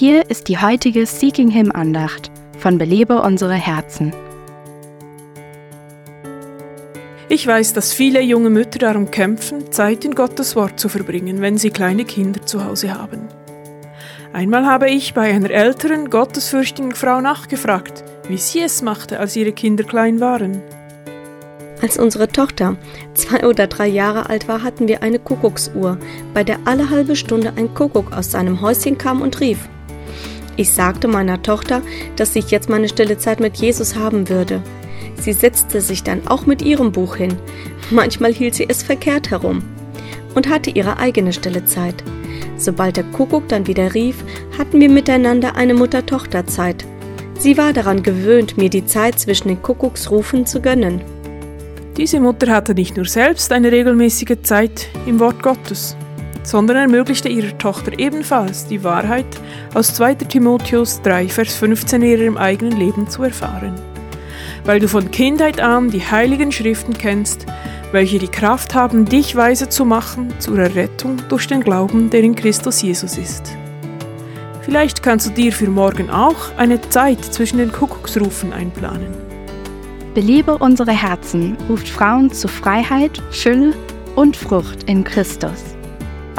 hier ist die heutige Seeking Him Andacht von Belebe unsere Herzen. Ich weiß, dass viele junge Mütter darum kämpfen, Zeit in Gottes Wort zu verbringen, wenn sie kleine Kinder zu Hause haben. Einmal habe ich bei einer älteren, gottesfürchtigen Frau nachgefragt, wie sie es machte, als ihre Kinder klein waren. Als unsere Tochter zwei oder drei Jahre alt war, hatten wir eine Kuckucksuhr, bei der alle halbe Stunde ein Kuckuck aus seinem Häuschen kam und rief. Ich sagte meiner Tochter, dass ich jetzt meine stille Zeit mit Jesus haben würde. Sie setzte sich dann auch mit ihrem Buch hin. Manchmal hielt sie es verkehrt herum und hatte ihre eigene stille Zeit. Sobald der Kuckuck dann wieder rief, hatten wir miteinander eine Mutter-Tochter-Zeit. Sie war daran gewöhnt, mir die Zeit zwischen den Kuckucksrufen zu gönnen. Diese Mutter hatte nicht nur selbst eine regelmäßige Zeit im Wort Gottes, sondern ermöglichte ihrer Tochter ebenfalls die Wahrheit aus 2 Timotheus 3, Vers 15 in ihrem eigenen Leben zu erfahren. Weil du von Kindheit an die heiligen Schriften kennst, welche die Kraft haben, dich weise zu machen zur Errettung durch den Glauben, der in Christus Jesus ist. Vielleicht kannst du dir für morgen auch eine Zeit zwischen den Kuckucksrufen einplanen. Belebe unsere Herzen ruft Frauen zu Freiheit, Fülle und Frucht in Christus.